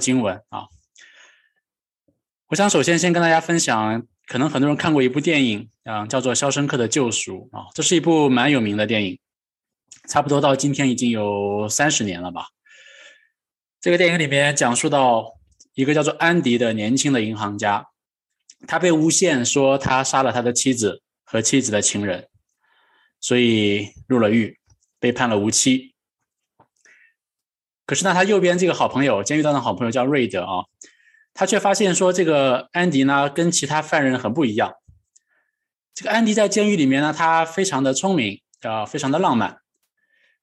经文啊。我想首先先跟大家分享，可能很多人看过一部电影啊，叫做《肖申克的救赎》啊，这是一部蛮有名的电影，差不多到今天已经有三十年了吧。这个电影里面讲述到一个叫做安迪的年轻的银行家，他被诬陷说他杀了他的妻子和妻子的情人，所以入了狱，被判了无期。可是呢，他右边这个好朋友，监狱当的好朋友叫瑞德啊。他却发现说，这个安迪呢跟其他犯人很不一样。这个安迪在监狱里面呢，他非常的聪明啊，非常的浪漫。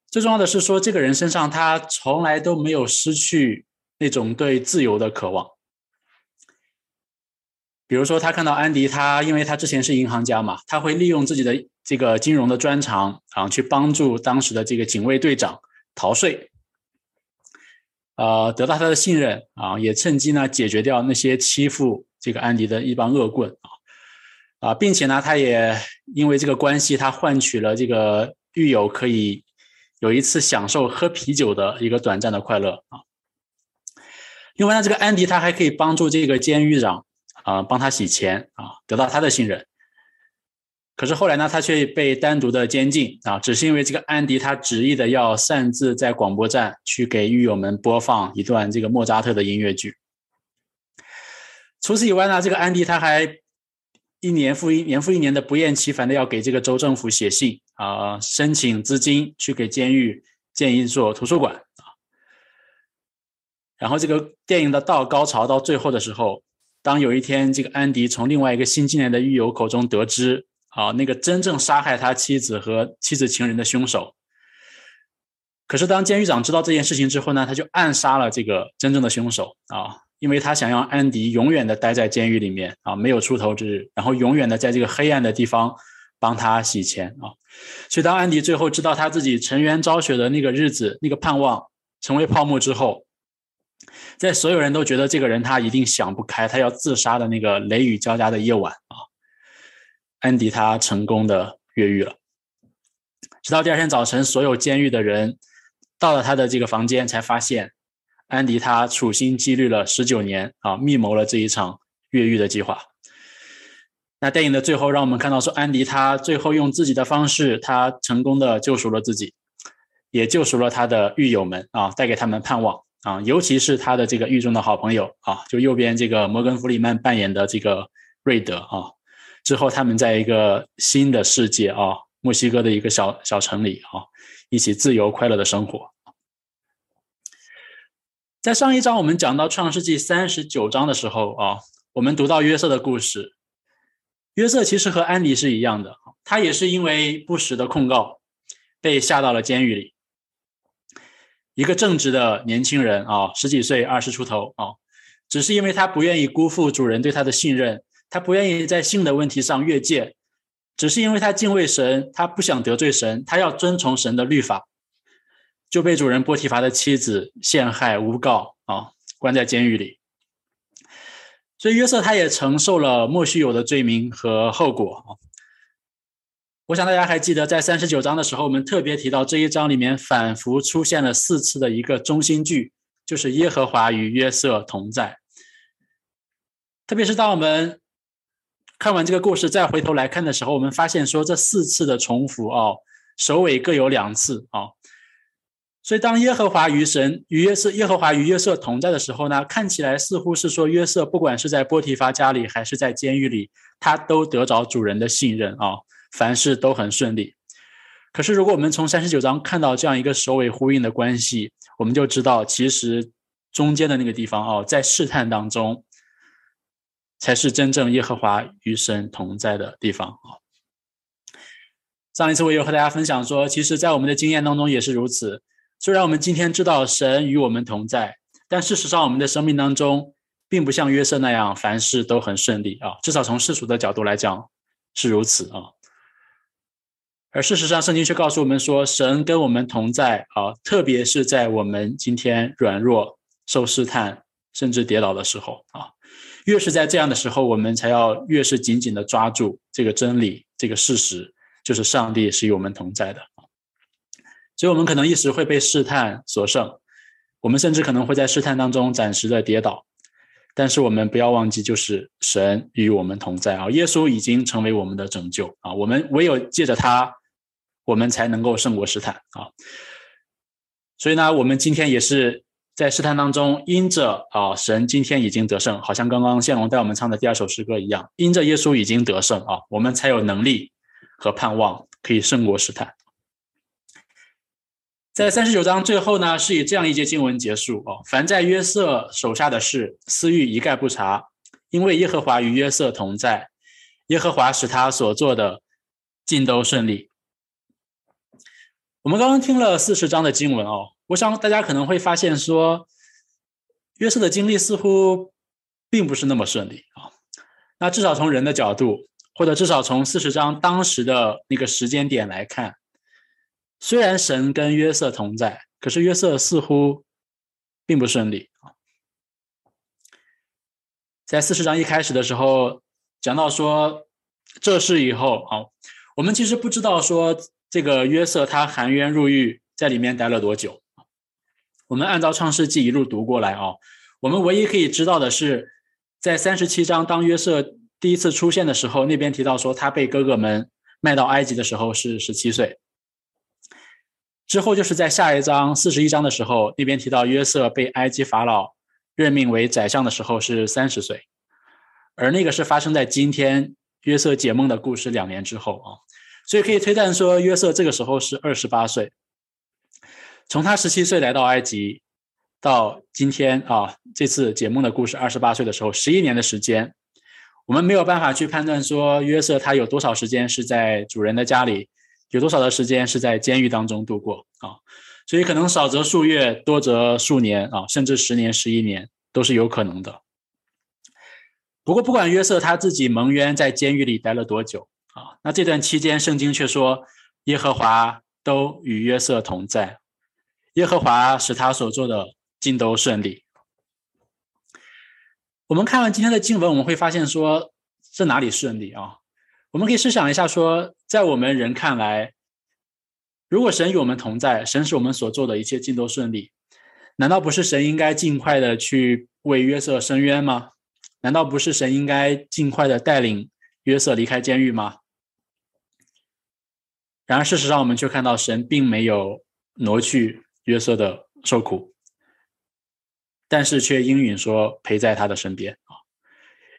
最重要的是说，这个人身上他从来都没有失去那种对自由的渴望。比如说，他看到安迪，他因为他之前是银行家嘛，他会利用自己的这个金融的专长啊，去帮助当时的这个警卫队长逃税。呃，得到他的信任啊，也趁机呢解决掉那些欺负这个安迪的一帮恶棍啊啊，并且呢，他也因为这个关系，他换取了这个狱友可以有一次享受喝啤酒的一个短暂的快乐啊。另外呢，这个安迪他还可以帮助这个监狱长啊，帮他洗钱啊，得到他的信任。可是后来呢，他却被单独的监禁啊，只是因为这个安迪他执意的要擅自在广播站去给狱友们播放一段这个莫扎特的音乐剧。除此以外呢，这个安迪他还一年复一年复一年的不厌其烦的要给这个州政府写信啊，申请资金去给监狱建一座图书馆啊。然后这个电影的到高潮到最后的时候，当有一天这个安迪从另外一个新进来的狱友口中得知。啊，那个真正杀害他妻子和妻子情人的凶手。可是当监狱长知道这件事情之后呢，他就暗杀了这个真正的凶手啊，因为他想让安迪永远的待在监狱里面啊，没有出头之日，然后永远的在这个黑暗的地方帮他洗钱啊。所以当安迪最后知道他自己沉冤昭雪的那个日子，那个盼望成为泡沫之后，在所有人都觉得这个人他一定想不开，他要自杀的那个雷雨交加的夜晚啊。安迪他成功的越狱了，直到第二天早晨，所有监狱的人到了他的这个房间，才发现安迪他处心积虑了十九年啊，密谋了这一场越狱的计划。那电影的最后，让我们看到说，安迪他最后用自己的方式，他成功的救赎了自己，也救赎了他的狱友们啊，带给他们盼望啊，尤其是他的这个狱中的好朋友啊，就右边这个摩根弗里曼扮演的这个瑞德啊。之后，他们在一个新的世界啊，墨西哥的一个小小城里啊，一起自由快乐的生活。在上一章我们讲到创世纪三十九章的时候啊，我们读到约瑟的故事。约瑟其实和安迪是一样的，他也是因为不实的控告被下到了监狱里。一个正直的年轻人啊，十几岁，二十出头啊，只是因为他不愿意辜负主人对他的信任。他不愿意在性的问题上越界，只是因为他敬畏神，他不想得罪神，他要遵从神的律法，就被主人波提乏的妻子陷害诬告啊，关在监狱里。所以约瑟他也承受了莫须有的罪名和后果我想大家还记得，在三十九章的时候，我们特别提到这一章里面反复出现了四次的一个中心句，就是耶和华与约瑟同在。特别是当我们看完这个故事，再回头来看的时候，我们发现说这四次的重复哦，首尾各有两次啊。所以当耶和华与神与约瑟耶和华与约瑟同在的时候呢，看起来似乎是说约瑟不管是在波提乏家里还是在监狱里，他都得着主人的信任啊，凡事都很顺利。可是如果我们从三十九章看到这样一个首尾呼应的关系，我们就知道其实中间的那个地方哦，在试探当中。才是真正耶和华与神同在的地方啊！上一次我有和大家分享说，其实，在我们的经验当中也是如此。虽然我们今天知道神与我们同在，但事实上，我们的生命当中并不像约瑟那样凡事都很顺利啊。至少从世俗的角度来讲是如此啊。而事实上，圣经却告诉我们说，神跟我们同在啊，特别是在我们今天软弱、受试探，甚至跌倒的时候啊。越是在这样的时候，我们才要越是紧紧的抓住这个真理，这个事实，就是上帝是与我们同在的。所以，我们可能一时会被试探所胜，我们甚至可能会在试探当中暂时的跌倒，但是我们不要忘记，就是神与我们同在啊！耶稣已经成为我们的拯救啊！我们唯有借着他，我们才能够胜过试探啊！所以呢，我们今天也是在试探当中，因着啊，神今天已经得胜，好像刚刚宪龙带我们唱的第二首诗歌一样，因着耶稣已经得胜啊，我们才有能力和盼望可以胜过试探。在三十九章最后呢，是以这样一节经文结束哦。凡在约瑟手下的事，私欲一概不查，因为耶和华与约瑟同在，耶和华使他所做的尽都顺利。我们刚刚听了四十章的经文哦，我想大家可能会发现说，约瑟的经历似乎并不是那么顺利啊。那至少从人的角度，或者至少从四十章当时的那个时间点来看。虽然神跟约瑟同在，可是约瑟似乎并不顺利啊。在四十章一开始的时候，讲到说这事以后啊，我们其实不知道说这个约瑟他含冤入狱，在里面待了多久。我们按照创世纪一路读过来啊，我们唯一可以知道的是，在三十七章当约瑟第一次出现的时候，那边提到说他被哥哥们卖到埃及的时候是十七岁。之后就是在下一章四十一章的时候，那边提到约瑟被埃及法老任命为宰相的时候是三十岁，而那个是发生在今天约瑟解梦的故事两年之后啊，所以可以推断说约瑟这个时候是二十八岁。从他十七岁来到埃及到今天啊，这次解梦的故事二十八岁的时候，十一年的时间，我们没有办法去判断说约瑟他有多少时间是在主人的家里。有多少的时间是在监狱当中度过啊？所以可能少则数月，多则数年啊，甚至十年、十一年都是有可能的。不过，不管约瑟他自己蒙冤在监狱里待了多久啊，那这段期间，圣经却说耶和华都与约瑟同在，耶和华使他所做的尽都顺利。我们看完今天的经文，我们会发现说，这哪里顺利啊？我们可以试想一下，说在我们人看来，如果神与我们同在，神使我们所做的一切尽都顺利，难道不是神应该尽快的去为约瑟伸冤吗？难道不是神应该尽快的带领约瑟离开监狱吗？然而事实上，我们却看到神并没有挪去约瑟的受苦，但是却应允说陪在他的身边啊。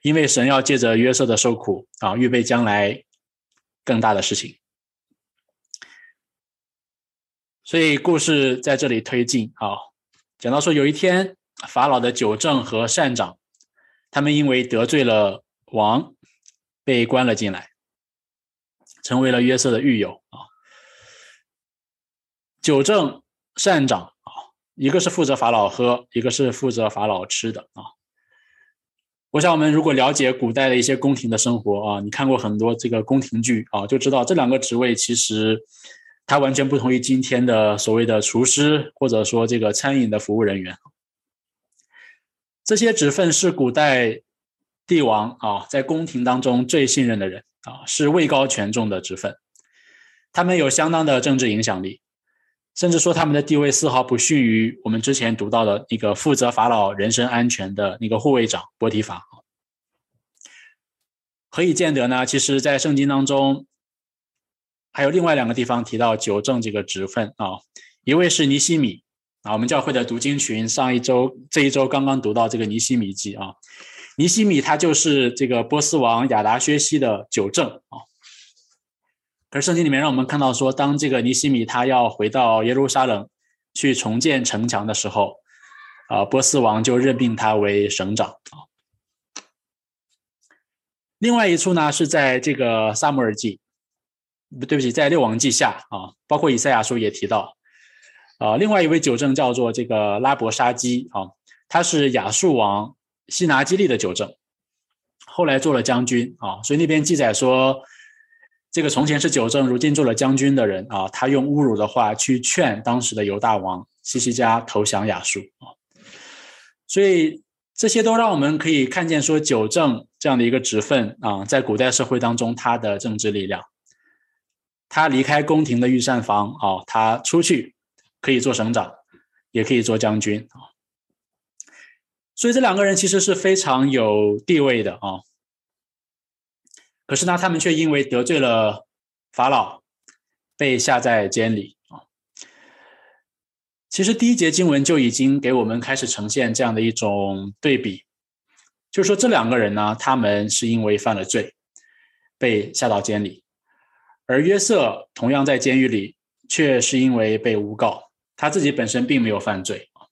因为神要借着约瑟的受苦啊，预备将来更大的事情，所以故事在这里推进啊，讲到说有一天法老的九正和善长，他们因为得罪了王，被关了进来，成为了约瑟的狱友啊。九正善长啊，一个是负责法老喝，一个是负责法老吃的啊。我想，我们如果了解古代的一些宫廷的生活啊，你看过很多这个宫廷剧啊，就知道这两个职位其实它完全不同于今天的所谓的厨师，或者说这个餐饮的服务人员。这些职分是古代帝王啊在宫廷当中最信任的人啊，是位高权重的职分，他们有相当的政治影响力。甚至说他们的地位丝毫不逊于我们之前读到的那个负责法老人身安全的那个护卫长波提法。何以见得呢？其实，在圣经当中，还有另外两个地方提到九正这个职分啊。一位是尼西米啊，我们教会的读经群上一周、这一周刚刚读到这个尼西米记啊。尼西米他就是这个波斯王亚达薛西的九正啊。可是圣经里面让我们看到说，当这个尼西米他要回到耶路撒冷去重建城墙的时候，啊，波斯王就任命他为省长。另外一处呢是在这个撒母耳记，不对不起，在六王记下啊，包括以赛亚书也提到，啊，另外一位九正叫做这个拉伯沙基啊，他是亚述王西拿基利的九正，后来做了将军啊，所以那边记载说。这个从前是九正，如今做了将军的人啊，他用侮辱的话去劝当时的犹大王西西家投降亚述啊，所以这些都让我们可以看见说九正这样的一个职分啊，在古代社会当中他的政治力量。他离开宫廷的御膳房啊，他出去可以做省长，也可以做将军啊。所以这两个人其实是非常有地位的啊。可是呢，他们却因为得罪了法老，被下在监里啊。其实第一节经文就已经给我们开始呈现这样的一种对比，就是说这两个人呢，他们是因为犯了罪，被下到监里。而约瑟同样在监狱里，却是因为被诬告，他自己本身并没有犯罪啊。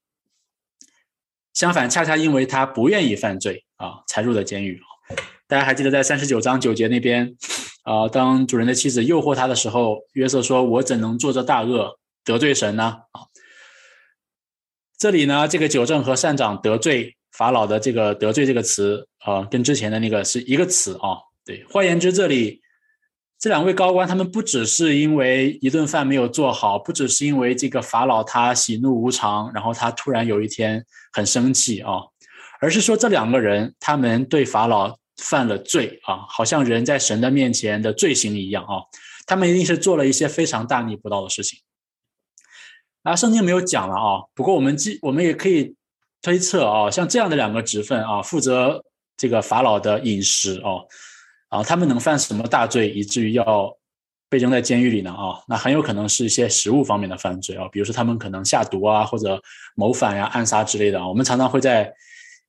相反，恰恰因为他不愿意犯罪啊，才入了监狱大家还记得在三十九章九节那边啊，当主人的妻子诱惑他的时候，约瑟说：“我怎能做这大恶得罪神呢？”啊，这里呢，这个九正和善长得罪法老的这个得罪这个词啊，跟之前的那个是一个词啊。对，换言之，这里。这两位高官，他们不只是因为一顿饭没有做好，不只是因为这个法老他喜怒无常，然后他突然有一天很生气啊，而是说这两个人他们对法老犯了罪啊，好像人在神的面前的罪行一样啊，他们一定是做了一些非常大逆不道的事情。啊，圣经没有讲了啊，不过我们记我们也可以推测啊，像这样的两个职分啊，负责这个法老的饮食哦。啊，他们能犯什么大罪，以至于要被扔在监狱里呢？啊，那很有可能是一些食物方面的犯罪啊，比如说他们可能下毒啊，或者谋反呀、暗杀之类的啊。我们常常会在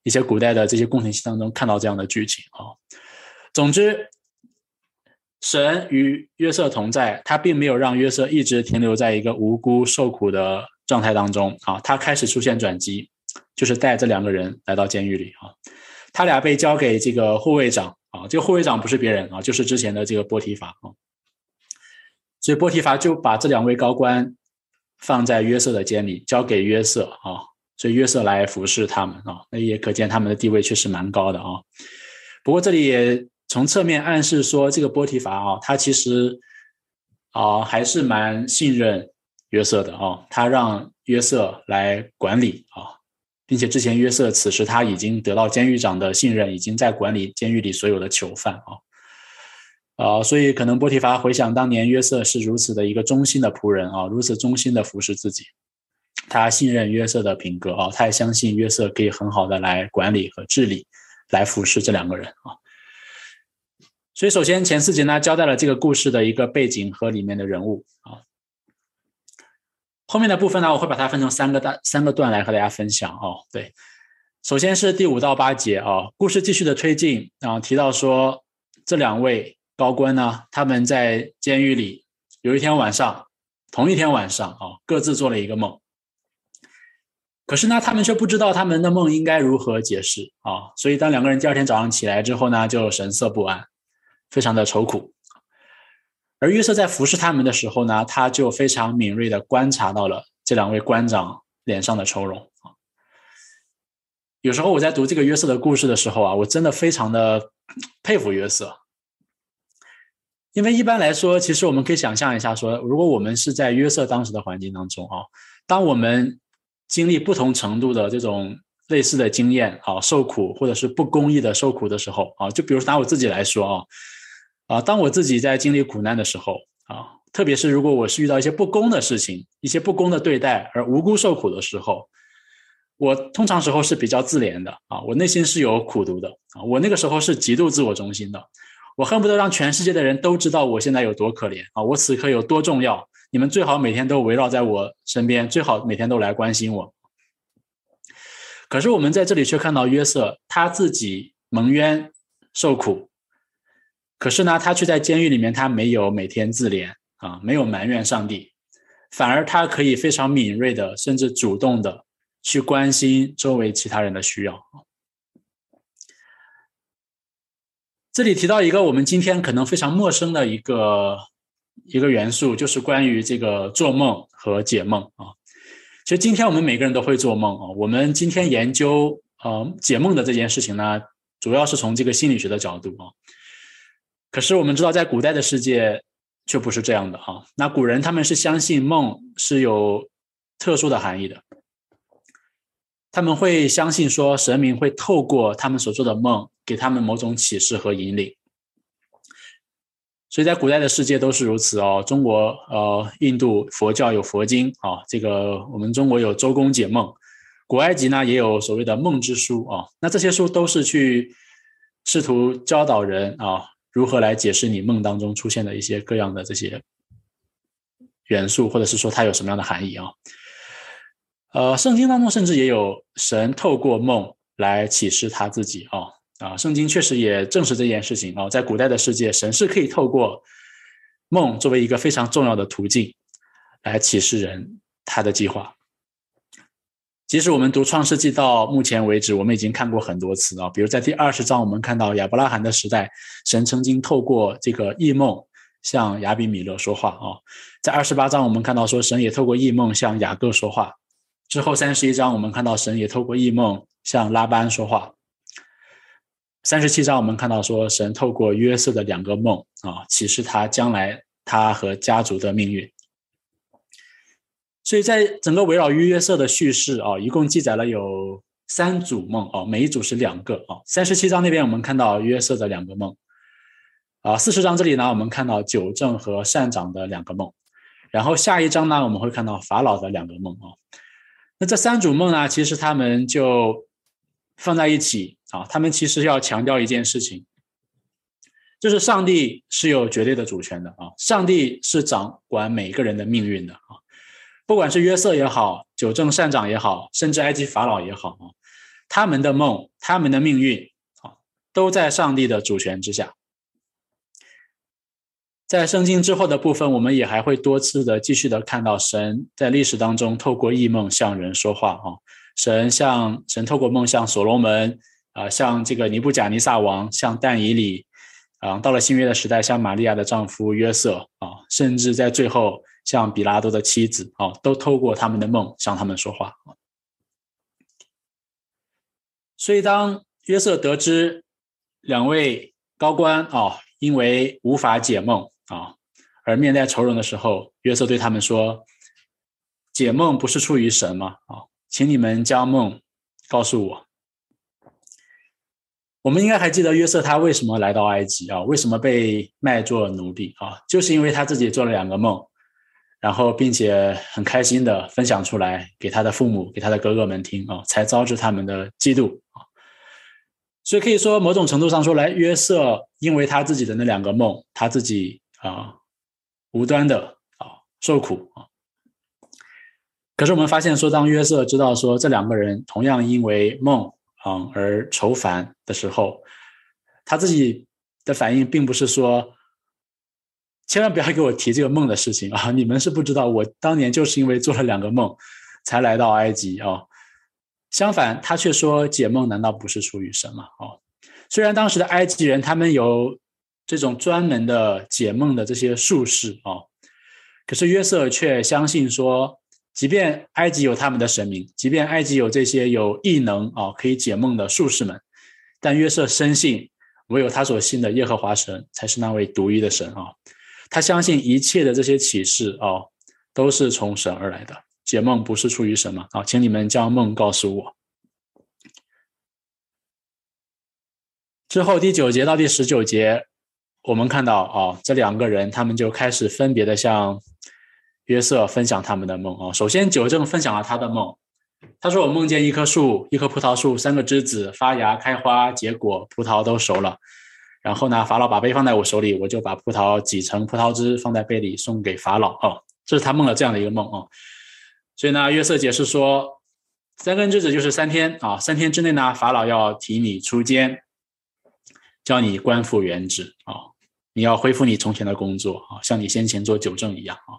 一些古代的这些宫廷戏当中看到这样的剧情啊。总之，神与约瑟同在，他并没有让约瑟一直停留在一个无辜受苦的状态当中啊。他开始出现转机，就是带这两个人来到监狱里啊。他俩被交给这个护卫长。啊，这个护卫长不是别人啊，就是之前的这个波提法啊。所以波提法就把这两位高官放在约瑟的监里，交给约瑟啊，所以约瑟来服侍他们啊。那也可见他们的地位确实蛮高的啊。不过这里也从侧面暗示说，这个波提法啊，他其实啊还是蛮信任约瑟的啊，他让约瑟来管理啊。并且之前约瑟此时他已经得到监狱长的信任，已经在管理监狱里所有的囚犯啊，啊，所以可能波提乏回想当年约瑟是如此的一个忠心的仆人啊，如此忠心的服侍自己，他信任约瑟的品格啊，他也相信约瑟可以很好的来管理和治理，来服侍这两个人啊。所以首先前四节呢交代了这个故事的一个背景和里面的人物啊。后面的部分呢，我会把它分成三个大三个段来和大家分享哦。对，首先是第五到八节啊，故事继续的推进啊，提到说这两位高官呢，他们在监狱里有一天晚上，同一天晚上啊，各自做了一个梦。可是呢，他们却不知道他们的梦应该如何解释啊，所以当两个人第二天早上起来之后呢，就神色不安，非常的愁苦。而约瑟在服侍他们的时候呢，他就非常敏锐的观察到了这两位官长脸上的愁容啊。有时候我在读这个约瑟的故事的时候啊，我真的非常的 佩服约瑟，因为一般来说，其实我们可以想象一下，说如果我们是在约瑟当时的环境当中啊，当我们经历不同程度的这种类似的经验啊，受苦或者是不公义的受苦的时候啊，就比如拿我自己来说啊。啊，当我自己在经历苦难的时候啊，特别是如果我是遇到一些不公的事情、一些不公的对待而无辜受苦的时候，我通常时候是比较自怜的啊，我内心是有苦毒的啊，我那个时候是极度自我中心的，我恨不得让全世界的人都知道我现在有多可怜啊，我此刻有多重要，你们最好每天都围绕在我身边，最好每天都来关心我。可是我们在这里却看到约瑟他自己蒙冤受苦。可是呢，他却在监狱里面，他没有每天自怜啊，没有埋怨上帝，反而他可以非常敏锐的，甚至主动的去关心周围其他人的需要。这里提到一个我们今天可能非常陌生的一个一个元素，就是关于这个做梦和解梦啊。其实今天我们每个人都会做梦啊。我们今天研究呃解梦的这件事情呢，主要是从这个心理学的角度啊。可是我们知道，在古代的世界却不是这样的哈。那古人他们是相信梦是有特殊的含义的，他们会相信说神明会透过他们所做的梦给他们某种启示和引领。所以在古代的世界都是如此哦。中国呃，印度佛教有佛经啊，这个我们中国有周公解梦，古埃及呢也有所谓的梦之书啊。那这些书都是去试图教导人啊，如何来解释你梦当中出现的一些各样的这些元素，或者是说它有什么样的含义啊。呃，圣经当中甚至也有神透过梦来启示他自己啊。啊，圣经确实也证实这件事情啊，在古代的世界，神是可以透过梦作为一个非常重要的途径，来启示人他的计划。即使我们读创世纪到目前为止，我们已经看过很多次啊，比如在第二十章，我们看到亚伯拉罕的时代，神曾经透过这个异梦向亚比米勒说话啊。在二十八章，我们看到说神也透过异梦向雅各说话。之后三十一章，我们看到神也透过异梦向拉班说话。三十七章，我们看到说，神透过约瑟的两个梦啊，启示他将来他和家族的命运。所以在整个围绕于约瑟的叙事啊，一共记载了有三组梦啊，每一组是两个啊。三十七章那边我们看到约瑟的两个梦啊，四十章这里呢，我们看到九正和善长的两个梦，然后下一章呢，我们会看到法老的两个梦啊。那这三组梦呢，其实他们就放在一起。啊，他们其实要强调一件事情，就是上帝是有绝对的主权的啊，上帝是掌管每个人的命运的啊，不管是约瑟也好，九正善长也好，甚至埃及法老也好啊，他们的梦，他们的命运啊，都在上帝的主权之下。在圣经之后的部分，我们也还会多次的继续的看到神在历史当中透过异梦向人说话啊，神向神透过梦向所罗门。啊，像这个尼布甲尼撒王，像但以里，啊，到了新约的时代，像玛利亚的丈夫约瑟，啊，甚至在最后，像比拉多的妻子，啊，都透过他们的梦向他们说话。所以，当约瑟得知两位高官啊，因为无法解梦啊，而面带愁容的时候，约瑟对他们说：“解梦不是出于神吗？啊，请你们将梦告诉我。”我们应该还记得约瑟他为什么来到埃及啊？为什么被卖做奴隶啊？就是因为他自己做了两个梦，然后并且很开心的分享出来给他的父母、给他的哥哥们听啊，才招致他们的嫉妒啊。所以可以说，某种程度上说来，约瑟因为他自己的那两个梦，他自己啊无端的啊受苦啊。可是我们发现说，当约瑟知道说这两个人同样因为梦。啊，而愁烦的时候，他自己的反应并不是说，千万不要给我提这个梦的事情啊！你们是不知道，我当年就是因为做了两个梦，才来到埃及啊。相反，他却说解梦难道不是出于神吗？哦，虽然当时的埃及人他们有这种专门的解梦的这些术士啊，可是约瑟却相信说。即便埃及有他们的神明，即便埃及有这些有异能啊可以解梦的术士们，但约瑟深信，唯有他所信的耶和华神才是那位独一的神啊！他相信一切的这些启示啊，都是从神而来的。解梦不是出于神吗？啊，请你们将梦告诉我。之后第九节到第十九节，我们看到啊，这两个人他们就开始分别的向。约瑟分享他们的梦啊，首先九正分享了他的梦，他说：“我梦见一棵树，一棵葡萄树，三个枝子发芽开花结果，葡萄都熟了。然后呢，法老把杯放在我手里，我就把葡萄挤成葡萄汁放在杯里送给法老。哦，这是他梦了这样的一个梦啊。所以呢，约瑟解释说，三根枝子就是三天啊，三天之内呢，法老要提你出监，叫你官复原职啊，你要恢复你从前的工作啊，像你先前做九正一样啊。”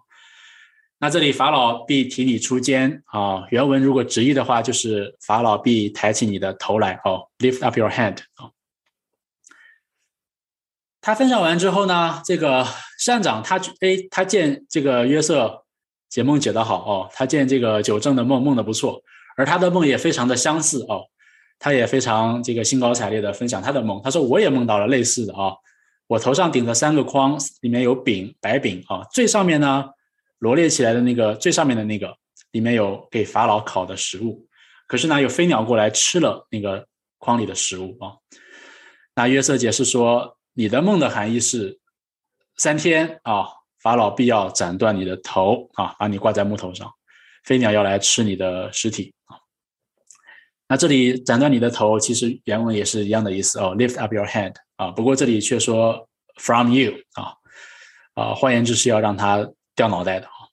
那这里法老必提你出监啊，原文如果直译的话，就是法老必抬起你的头来哦，lift up your hand 啊。他分享完之后呢，这个善长他哎，他见这个约瑟解梦解得好哦，他见这个九正的梦梦的不错，而他的梦也非常的相似哦，他也非常这个兴高采烈的分享他的梦，他说我也梦到了类似的啊，我头上顶着三个筐，里面有饼白饼啊，最上面呢。罗列起来的那个最上面的那个里面有给法老烤的食物，可是呢有飞鸟过来吃了那个筐里的食物啊。那约瑟解释说，你的梦的含义是三天啊，法老必要斩断你的头啊，把你挂在木头上，飞鸟要来吃你的尸体啊。那这里斩断你的头，其实原文也是一样的意思哦，lift up your head 啊。不过这里却说 from you 啊，啊，换言之是要让他掉脑袋的啊。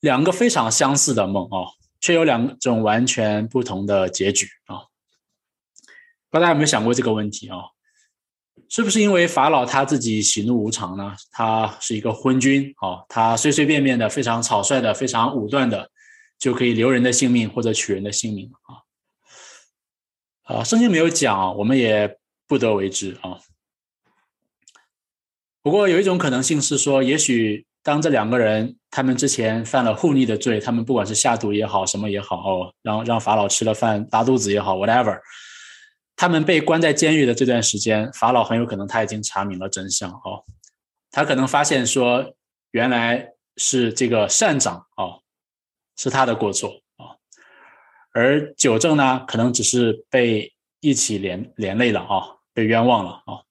两个非常相似的梦啊，却有两种完全不同的结局啊。不知道大家有没有想过这个问题啊？是不是因为法老他自己喜怒无常呢？他是一个昏君啊，他随随便便的、非常草率的、非常武断的，就可以留人的性命或者取人的性命啊？啊，圣经没有讲，我们也不得为之啊。不过有一种可能性是说，也许当这两个人他们之前犯了护逆的罪，他们不管是下毒也好，什么也好哦，让让法老吃了饭拉肚子也好，whatever。他们被关在监狱的这段时间，法老很有可能他已经查明了真相哦，他可能发现说原来是这个善长哦，是他的过错啊，而九正呢，可能只是被一起连连累了啊，被冤枉了啊，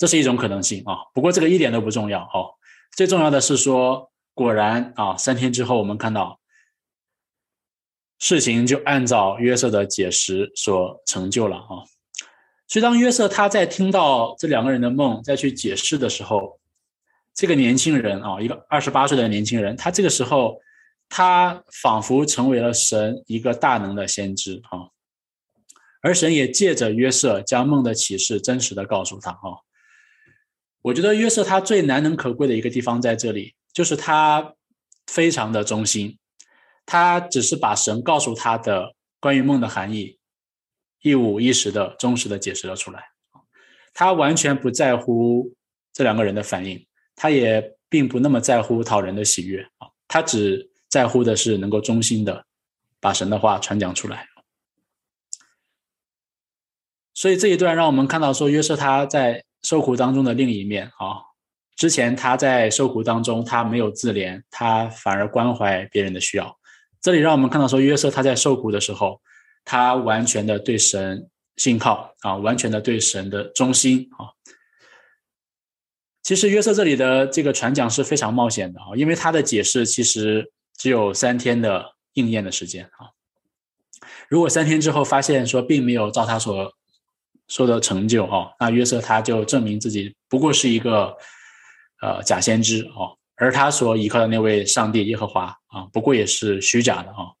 这是一种可能性啊。不过这个一点都不重要哦，最重要的是说，果然啊，三天之后我们看到。事情就按照约瑟的解释所成就了啊，所以当约瑟他在听到这两个人的梦再去解释的时候，这个年轻人啊，一个二十八岁的年轻人，他这个时候他仿佛成为了神一个大能的先知啊，而神也借着约瑟将梦的启示真实的告诉他啊。我觉得约瑟他最难能可贵的一个地方在这里，就是他非常的忠心。他只是把神告诉他的关于梦的含义，一五一十的忠实的解释了出来。他完全不在乎这两个人的反应，他也并不那么在乎讨人的喜悦，他只在乎的是能够忠心的把神的话传讲出来。所以这一段让我们看到说约瑟他在受苦当中的另一面啊，之前他在受苦当中他没有自怜，他反而关怀别人的需要。这里让我们看到说，约瑟他在受苦的时候，他完全的对神信靠啊，完全的对神的忠心啊。其实约瑟这里的这个传讲是非常冒险的啊，因为他的解释其实只有三天的应验的时间啊。如果三天之后发现说并没有照他所说的成就哦，那约瑟他就证明自己不过是一个呃假先知哦。而他所依靠的那位上帝耶和华啊，不过也是虚假的啊。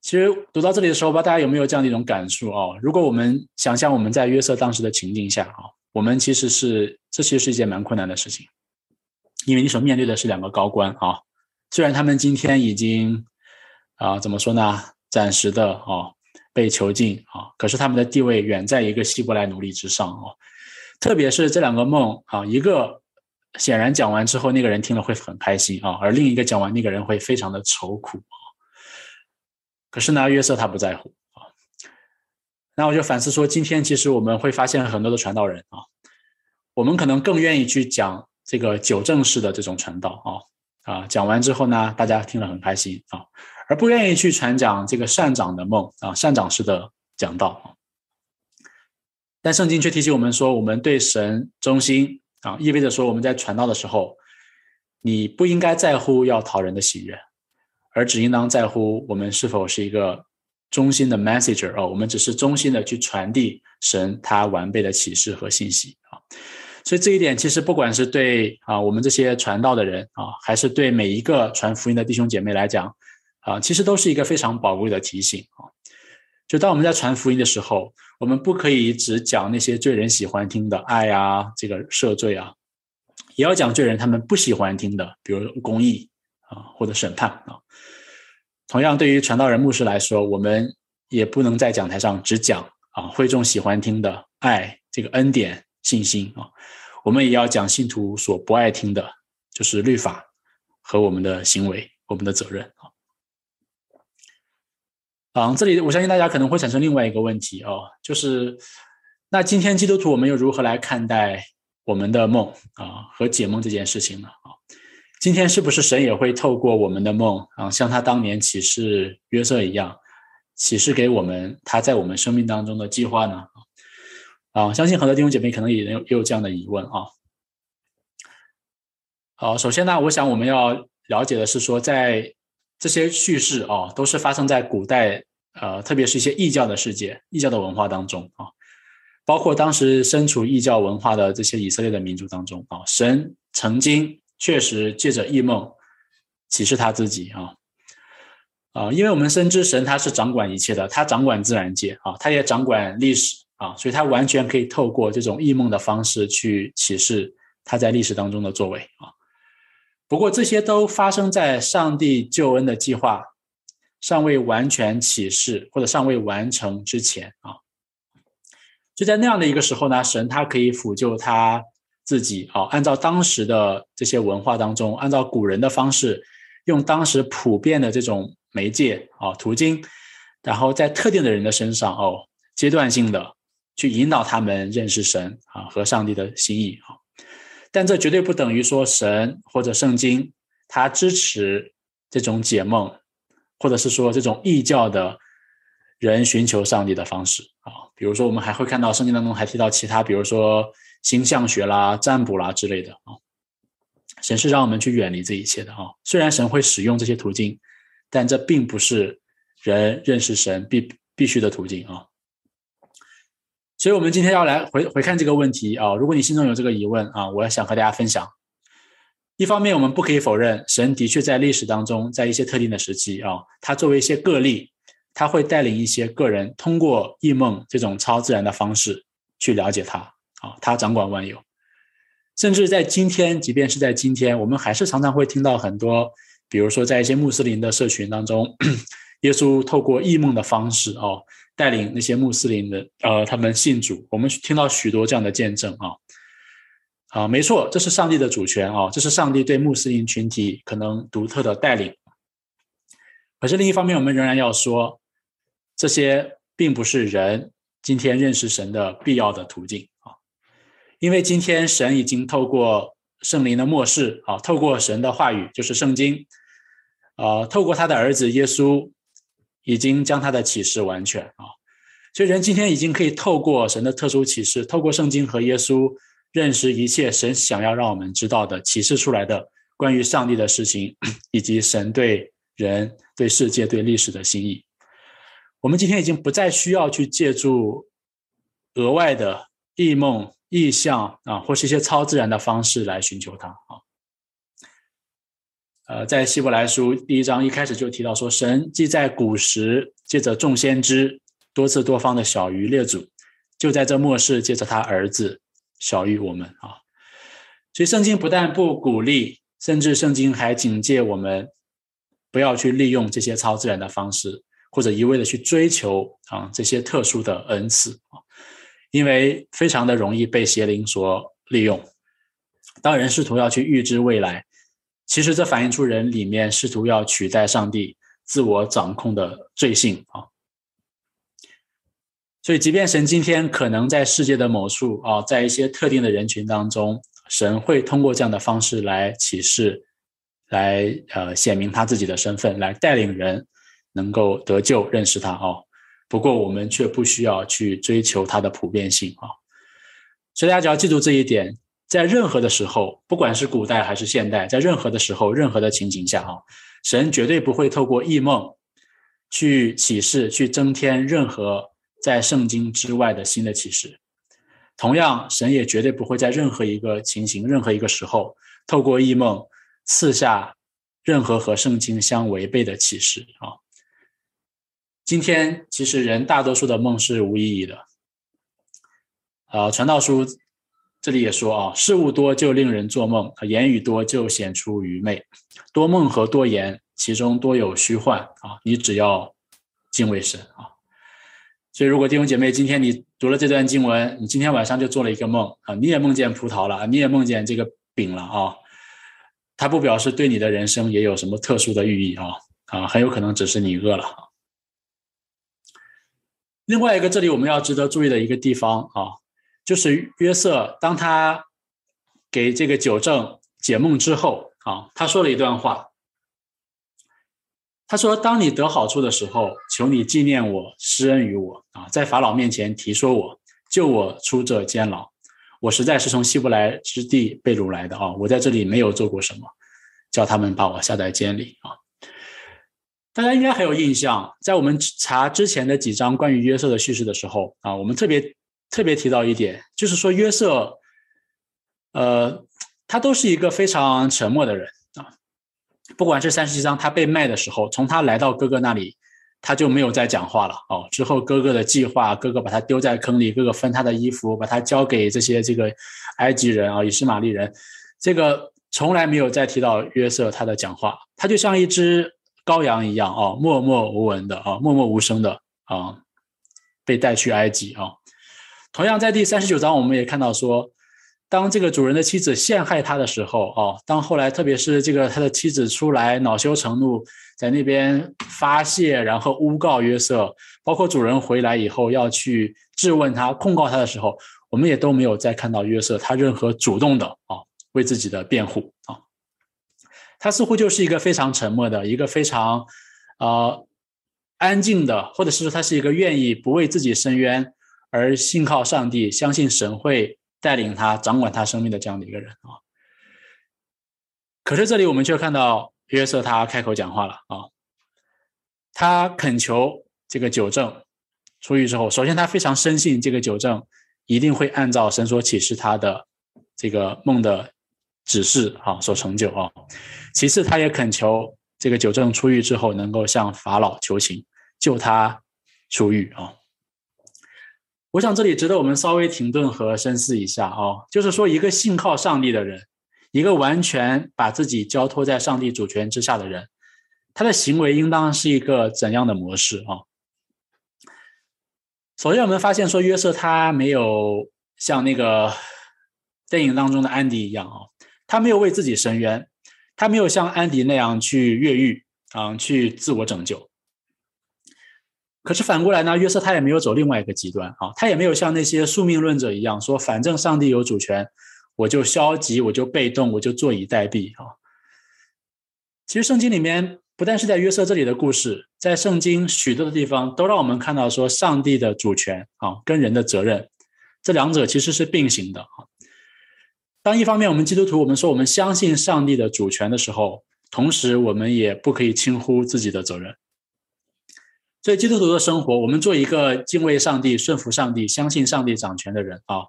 其实读到这里的时候，不知道大家有没有这样的一种感受哦？如果我们想象我们在约瑟当时的情境下啊，我们其实是这其实是一件蛮困难的事情，因为你所面对的是两个高官啊，虽然他们今天已经啊怎么说呢，暂时的啊被囚禁啊，可是他们的地位远在一个希伯来奴隶之上啊，特别是这两个梦啊，一个。显然讲完之后，那个人听了会很开心啊，而另一个讲完，那个人会非常的愁苦啊。可是呢，约瑟他不在乎啊。那我就反思说，今天其实我们会发现很多的传道人啊，我们可能更愿意去讲这个九正式的这种传道啊啊，讲完之后呢，大家听了很开心啊，而不愿意去传讲这个善长的梦啊，善长式的讲道啊。但圣经却提醒我们说，我们对神忠心。啊，意味着说我们在传道的时候，你不应该在乎要讨人的喜悦，而只应当在乎我们是否是一个忠心的 messenger 哦，我们只是忠心的去传递神他完备的启示和信息啊。所以这一点其实不管是对啊我们这些传道的人啊，还是对每一个传福音的弟兄姐妹来讲啊，其实都是一个非常宝贵的提醒啊。就当我们在传福音的时候，我们不可以只讲那些罪人喜欢听的爱啊，这个赦罪啊，也要讲罪人他们不喜欢听的，比如公义啊或者审判啊。同样，对于传道人、牧师来说，我们也不能在讲台上只讲啊会众喜欢听的爱、这个恩典、信心啊，我们也要讲信徒所不爱听的，就是律法和我们的行为、我们的责任啊。这里我相信大家可能会产生另外一个问题哦，就是那今天基督徒我们又如何来看待我们的梦啊和解梦这件事情呢？啊，今天是不是神也会透过我们的梦啊，像他当年启示约瑟一样，启示给我们他在我们生命当中的计划呢？啊，相信很多弟兄姐妹可能也有也有这样的疑问啊。好，首先呢，我想我们要了解的是说，在这些叙事啊，都是发生在古代，呃，特别是一些异教的世界、异教的文化当中啊，包括当时身处异教文化的这些以色列的民族当中啊，神曾经确实借着异梦启示他自己啊，啊，因为我们深知神他是掌管一切的，他掌管自然界啊，他也掌管历史啊，所以他完全可以透过这种异梦的方式去启示他在历史当中的作为啊。不过这些都发生在上帝救恩的计划尚未完全启示或者尚未完成之前啊，就在那样的一个时候呢，神他可以辅救他自己啊，按照当时的这些文化当中，按照古人的方式，用当时普遍的这种媒介啊途径，然后在特定的人的身上哦，阶段性的去引导他们认识神啊和上帝的心意啊。但这绝对不等于说神或者圣经，它支持这种解梦，或者是说这种异教的人寻求上帝的方式啊。比如说，我们还会看到圣经当中还提到其他，比如说星象学啦、占卜啦之类的啊。神是让我们去远离这一切的啊。虽然神会使用这些途径，但这并不是人认识神必必须的途径啊。所以，我们今天要来回回看这个问题啊。如果你心中有这个疑问啊，我也想和大家分享。一方面，我们不可以否认，神的确在历史当中，在一些特定的时期啊，他作为一些个例，他会带领一些个人通过异梦这种超自然的方式去了解他啊。他掌管万有，甚至在今天，即便是在今天，我们还是常常会听到很多，比如说在一些穆斯林的社群当中，耶稣透过异梦的方式哦。带领那些穆斯林的呃，他们信主，我们听到许多这样的见证啊啊，没错，这是上帝的主权啊，这是上帝对穆斯林群体可能独特的带领。可是另一方面，我们仍然要说，这些并不是人今天认识神的必要的途径啊，因为今天神已经透过圣灵的漠视啊，透过神的话语，就是圣经啊，透过他的儿子耶稣。已经将他的启示完全啊，所以人今天已经可以透过神的特殊启示，透过圣经和耶稣认识一切神想要让我们知道的启示出来的关于上帝的事情，以及神对人、对世界、对历史的心意。我们今天已经不再需要去借助额外的异梦、异象啊，或是一些超自然的方式来寻求它啊。呃，在希伯来书第一章一开始就提到说，神既在古时借着众先知多次多方的小于列祖，就在这末世借着他儿子小于我们啊。所以圣经不但不鼓励，甚至圣经还警戒我们不要去利用这些超自然的方式，或者一味的去追求啊这些特殊的恩赐啊，因为非常的容易被邪灵所利用。当人试图要去预知未来。其实这反映出人里面试图要取代上帝、自我掌控的罪性啊。所以，即便神今天可能在世界的某处啊，在一些特定的人群当中，神会通过这样的方式来启示、来呃显明他自己的身份，来带领人能够得救、认识他啊。不过，我们却不需要去追求它的普遍性啊。所以，大家只要记住这一点。在任何的时候，不管是古代还是现代，在任何的时候、任何的情景下，啊，神绝对不会透过异梦去启示、去增添任何在圣经之外的新的启示。同样，神也绝对不会在任何一个情形、任何一个时候，透过异梦赐下任何和圣经相违背的启示。啊，今天其实人大多数的梦是无意义的。啊，传道书。这里也说啊，事物多就令人做梦，言语多就显出愚昧，多梦和多言，其中多有虚幻啊！你只要敬畏神啊。所以，如果弟兄姐妹今天你读了这段经文，你今天晚上就做了一个梦啊，你也梦见葡萄了，你也梦见这个饼了啊，它不表示对你的人生也有什么特殊的寓意啊啊，很有可能只是你饿了。另外一个，这里我们要值得注意的一个地方啊。就是约瑟，当他给这个九正解梦之后啊，他说了一段话。他说：“当你得好处的时候，求你纪念我，施恩于我啊，在法老面前提说我，救我出这监牢。我实在是从希伯来之地被掳来的啊！我在这里没有做过什么，叫他们把我下在监里啊！大家应该还有印象，在我们查之前的几章关于约瑟的叙事的时候啊，我们特别特别提到一点，就是说约瑟，呃，他都是一个非常沉默的人啊。不管是三十七章他被卖的时候，从他来到哥哥那里。他就没有再讲话了哦。之后哥哥的计划，哥哥把他丢在坑里，哥哥分他的衣服，把他交给这些这个埃及人啊，以实玛利人，这个从来没有再提到约瑟他的讲话。他就像一只羔羊一样哦，默默无闻的啊，默默无声的啊，被带去埃及啊。同样在第三十九章，我们也看到说，当这个主人的妻子陷害他的时候哦，当后来特别是这个他的妻子出来恼羞成怒。在那边发泄，然后诬告约瑟，包括主人回来以后要去质问他、控告他的时候，我们也都没有再看到约瑟他任何主动的啊为自己的辩护啊，他似乎就是一个非常沉默的一个非常呃安静的，或者是说他是一个愿意不为自己伸冤而信靠上帝、相信神会带领他、掌管他生命的这样的一个人啊。可是这里我们却看到。约瑟他开口讲话了啊，他恳求这个九正出狱之后，首先他非常深信这个九正一定会按照神所启示他的这个梦的指示啊所成就啊。其次，他也恳求这个九正出狱之后能够向法老求情，救他出狱啊。我想这里值得我们稍微停顿和深思一下啊，就是说一个信靠上帝的人。一个完全把自己交托在上帝主权之下的人，他的行为应当是一个怎样的模式啊？首先，我们发现说约瑟他没有像那个电影当中的安迪一样啊，他没有为自己伸冤，他没有像安迪那样去越狱啊，去自我拯救。可是反过来呢，约瑟他也没有走另外一个极端啊，他也没有像那些宿命论者一样说，反正上帝有主权。我就消极，我就被动，我就坐以待毙啊！其实圣经里面不但是在约瑟这里的故事，在圣经许多的地方都让我们看到说，上帝的主权啊，跟人的责任，这两者其实是并行的啊。当一方面我们基督徒我们说我们相信上帝的主权的时候，同时我们也不可以轻忽自己的责任。所以基督徒的生活，我们做一个敬畏上帝、顺服上帝、相信上帝掌权的人啊。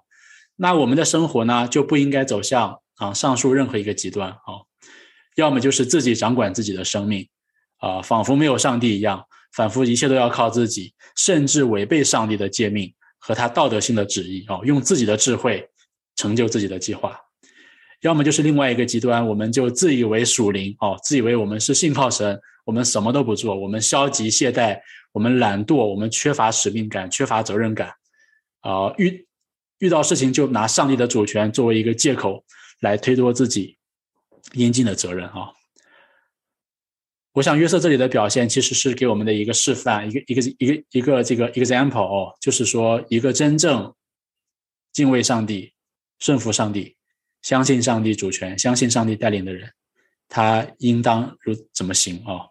那我们的生活呢，就不应该走向啊上述任何一个极端啊，要么就是自己掌管自己的生命，啊，仿佛没有上帝一样，仿佛一切都要靠自己，甚至违背上帝的诫命和他道德性的旨意啊，用自己的智慧成就自己的计划；要么就是另外一个极端，我们就自以为属灵哦，自以为我们是信靠神，我们什么都不做，我们消极懈怠，我们懒惰，我们缺乏使命感，缺乏责任感，啊，遇。遇到事情就拿上帝的主权作为一个借口来推脱自己应尽的责任啊！我想约瑟这里的表现其实是给我们的一个示范，一个一个一个一个这个 example 哦，就是说一个真正敬畏上帝、顺服上帝、相信上帝主权、相信上帝带领的人，他应当如怎么行啊？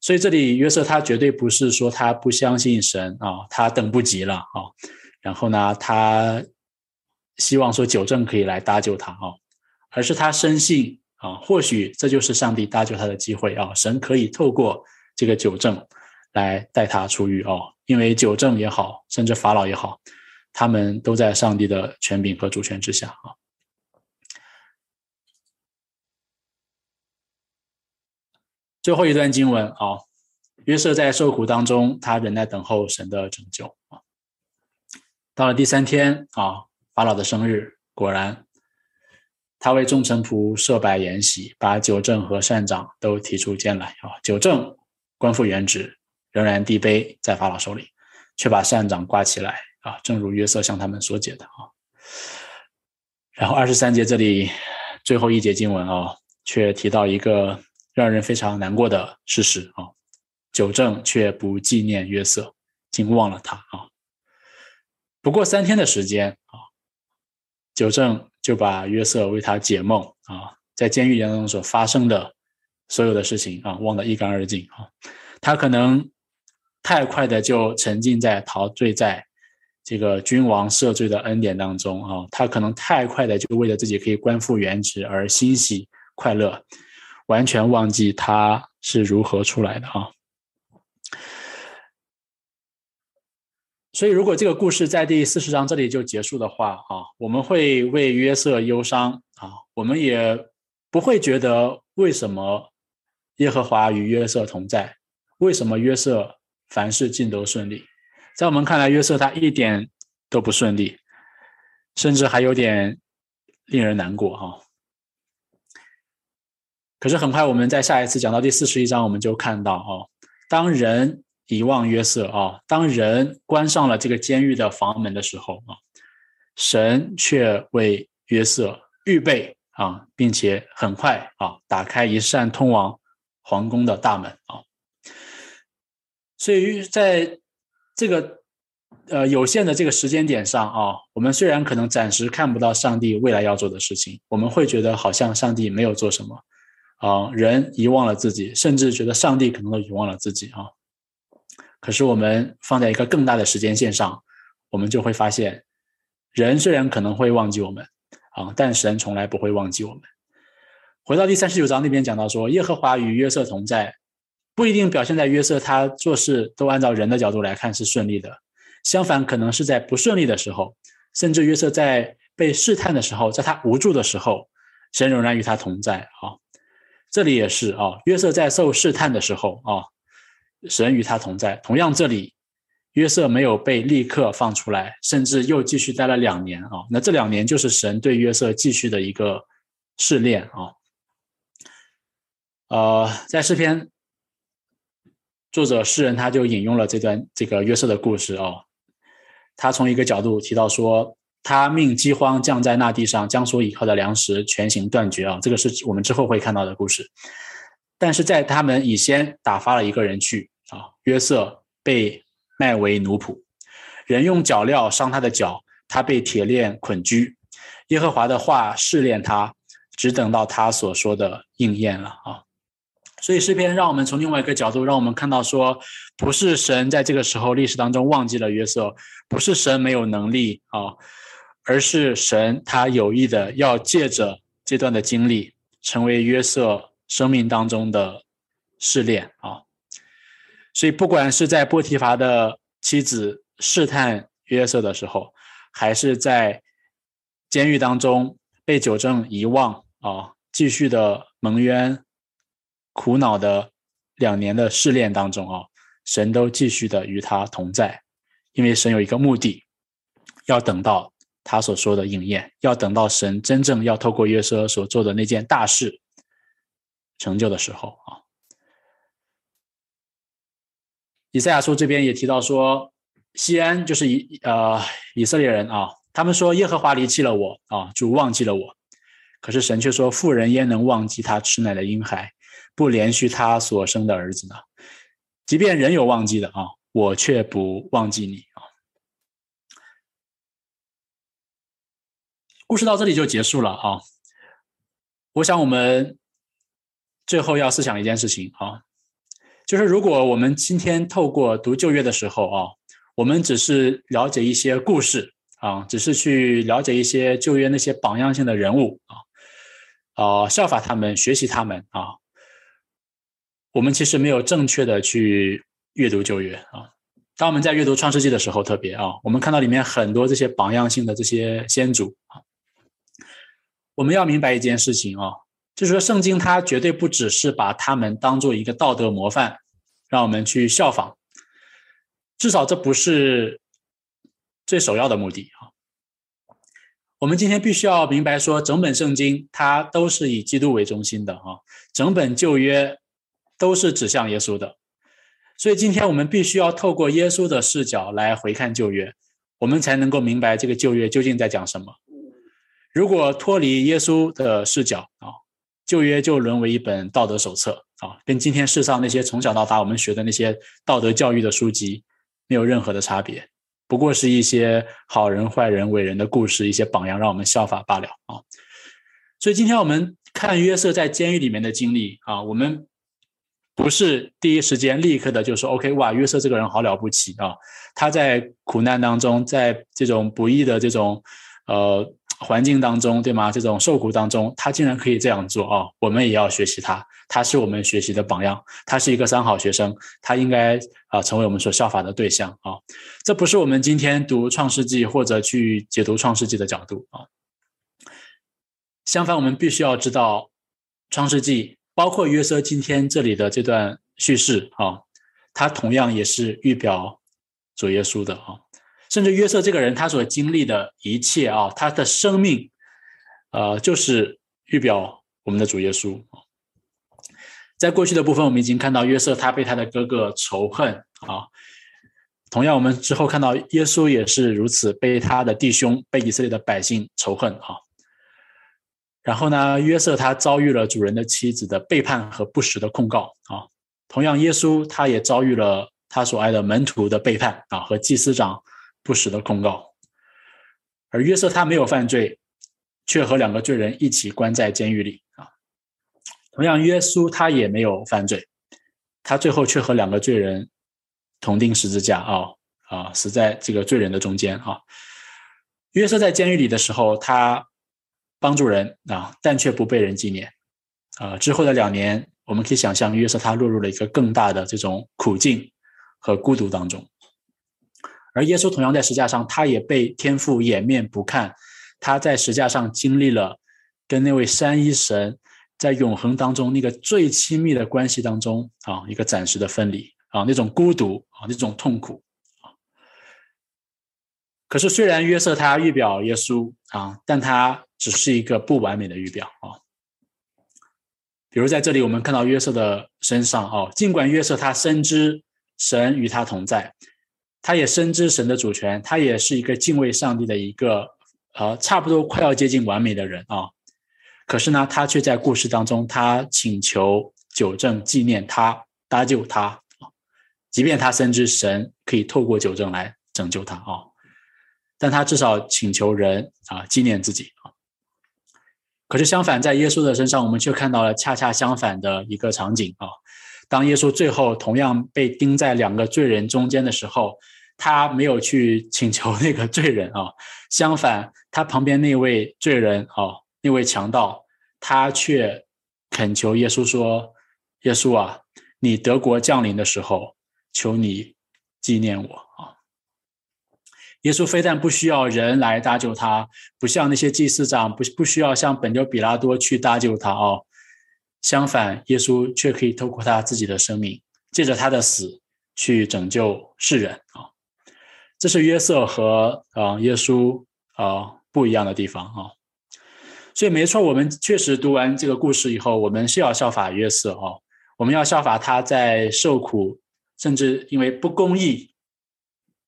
所以这里约瑟他绝对不是说他不相信神啊，他等不及了啊！然后呢，他希望说九正可以来搭救他啊，而是他深信啊，或许这就是上帝搭救他的机会啊，神可以透过这个九正来带他出狱哦，因为九正也好，甚至法老也好，他们都在上帝的权柄和主权之下啊。最后一段经文啊，约瑟在受苦当中，他仍在等候神的拯救啊。到了第三天啊，法老的生日，果然，他为众臣仆设摆筵席，把九正和善长都提出监来啊。九正官复原职，仍然递杯在法老手里，却把善长挂起来啊，正如约瑟向他们所解的啊。然后二十三节这里最后一节经文啊，却提到一个让人非常难过的事实啊，九正却不纪念约瑟，竟忘了他啊。不过三天的时间啊，九正就把约瑟为他解梦啊，在监狱当中所发生的所有的事情啊，忘得一干二净啊。他可能太快的就沉浸在陶醉在这个君王赦罪的恩典当中啊，他可能太快的就为了自己可以官复原职而欣喜快乐，完全忘记他是如何出来的啊。所以，如果这个故事在第四十章这里就结束的话啊，我们会为约瑟忧伤啊，我们也不会觉得为什么耶和华与约瑟同在，为什么约瑟凡事尽都顺利。在我们看来，约瑟他一点都不顺利，甚至还有点令人难过哈。可是很快，我们在下一次讲到第四十一章，我们就看到哦，当人遗忘约瑟啊，当人关上了这个监狱的房门的时候啊，神却为约瑟预备啊，并且很快啊，打开一扇通往皇宫的大门啊。所以在这个呃有限的这个时间点上啊，我们虽然可能暂时看不到上帝未来要做的事情，我们会觉得好像上帝没有做什么啊，人遗忘了自己，甚至觉得上帝可能都遗忘了自己啊。可是我们放在一个更大的时间线上，我们就会发现，人虽然可能会忘记我们啊，但神从来不会忘记我们。回到第三十九章那边讲到说，耶和华与约瑟同在。不一定表现在约瑟，他做事都按照人的角度来看是顺利的。相反，可能是在不顺利的时候，甚至约瑟在被试探的时候，在他无助的时候，神仍然与他同在啊。这里也是啊，约瑟在受试探的时候啊，神与他同在。同样，这里约瑟没有被立刻放出来，甚至又继续待了两年啊。那这两年就是神对约瑟继续的一个试炼啊。呃，在诗篇。作者诗人他就引用了这段这个约瑟的故事哦，他从一个角度提到说，他命饥荒降在那地上，将所倚靠的粮食全行断绝啊，这个是我们之后会看到的故事。但是在他们以先打发了一个人去啊，约瑟被卖为奴仆，人用脚镣伤他的脚，他被铁链捆拘。耶和华的话试炼他，只等到他所说的应验了啊。所以诗篇让我们从另外一个角度，让我们看到说，不是神在这个时候历史当中忘记了约瑟，不是神没有能力啊，而是神他有意的要借着这段的经历，成为约瑟生命当中的试炼啊。所以不管是在波提乏的妻子试探约瑟的时候，还是在监狱当中被九正遗忘啊，继续的蒙冤。苦恼的两年的试炼当中啊，神都继续的与他同在，因为神有一个目的，要等到他所说的应验，要等到神真正要透过约瑟所做的那件大事成就的时候啊。以赛亚书这边也提到说，西安就是以呃以色列人啊，他们说耶和华离弃了我啊，主忘记了我，可是神却说，妇人焉能忘记他吃奶的婴孩？不连续他所生的儿子呢？即便人有忘记的啊，我却不忘记你啊。故事到这里就结束了啊。我想我们最后要思想一件事情啊，就是如果我们今天透过读旧约的时候啊，我们只是了解一些故事啊，只是去了解一些旧约那些榜样性的人物啊，啊，效法他们，学习他们啊。我们其实没有正确的去阅读旧约啊。当我们在阅读创世纪的时候，特别啊，我们看到里面很多这些榜样性的这些先祖啊。我们要明白一件事情啊，就是说圣经它绝对不只是把他们当做一个道德模范，让我们去效仿。至少这不是最首要的目的啊。我们今天必须要明白说，整本圣经它都是以基督为中心的啊，整本旧约。都是指向耶稣的，所以今天我们必须要透过耶稣的视角来回看旧约，我们才能够明白这个旧约究竟在讲什么。如果脱离耶稣的视角啊，旧约就沦为一本道德手册啊，跟今天世上那些从小到大我们学的那些道德教育的书籍没有任何的差别，不过是一些好人、坏人、伟人的故事，一些榜样让我们效法罢了啊。所以今天我们看约瑟在监狱里面的经历啊，我们。不是第一时间立刻的就说 OK，哇，约瑟这个人好了不起啊！他在苦难当中，在这种不易的这种呃环境当中，对吗？这种受苦当中，他竟然可以这样做啊！我们也要学习他，他是我们学习的榜样，他是一个三好学生，他应该啊成为我们所效法的对象啊！这不是我们今天读创世纪或者去解读创世纪的角度啊。相反，我们必须要知道创世纪。包括约瑟今天这里的这段叙事啊，他同样也是预表主耶稣的啊。甚至约瑟这个人他所经历的一切啊，他的生命，呃，就是预表我们的主耶稣。在过去的部分，我们已经看到约瑟他被他的哥哥仇恨啊。同样，我们之后看到耶稣也是如此，被他的弟兄、被以色列的百姓仇恨啊。然后呢，约瑟他遭遇了主人的妻子的背叛和不实的控告啊。同样，耶稣他也遭遇了他所爱的门徒的背叛啊和祭司长不实的控告。而约瑟他没有犯罪，却和两个罪人一起关在监狱里啊。同样，耶稣他也没有犯罪，他最后却和两个罪人同钉十字架啊啊，死在这个罪人的中间啊。约瑟在监狱里的时候，他。帮助人啊，但却不被人纪念啊。之后的两年，我们可以想象约瑟他落入了一个更大的这种苦境和孤独当中。而耶稣同样在石架上，他也被天父掩面不看。他在石架上经历了跟那位三一神在永恒当中那个最亲密的关系当中啊，一个暂时的分离啊，那种孤独啊，那种痛苦啊。可是虽然约瑟他预表耶稣啊，但他。只是一个不完美的预表啊，比如在这里我们看到约瑟的身上哦，尽管约瑟他深知神与他同在，他也深知神的主权，他也是一个敬畏上帝的一个呃差不多快要接近完美的人啊，可是呢，他却在故事当中他请求九正纪念他搭救他，即便他深知神可以透过九正来拯救他啊，但他至少请求人啊纪念自己啊。可是相反，在耶稣的身上，我们却看到了恰恰相反的一个场景啊！当耶稣最后同样被钉在两个罪人中间的时候，他没有去请求那个罪人啊，相反，他旁边那位罪人啊，那位强盗，他却恳求耶稣说：“耶稣啊，你德国降临的时候，求你纪念我啊！”耶稣非但不需要人来搭救他，不像那些祭司长，不不需要像本丢比拉多去搭救他哦。相反，耶稣却可以透过他自己的生命，借着他的死去拯救世人啊。这是约瑟和啊耶稣啊不一样的地方啊。所以没错，我们确实读完这个故事以后，我们是要效法约瑟哦，我们要效法他在受苦，甚至因为不公义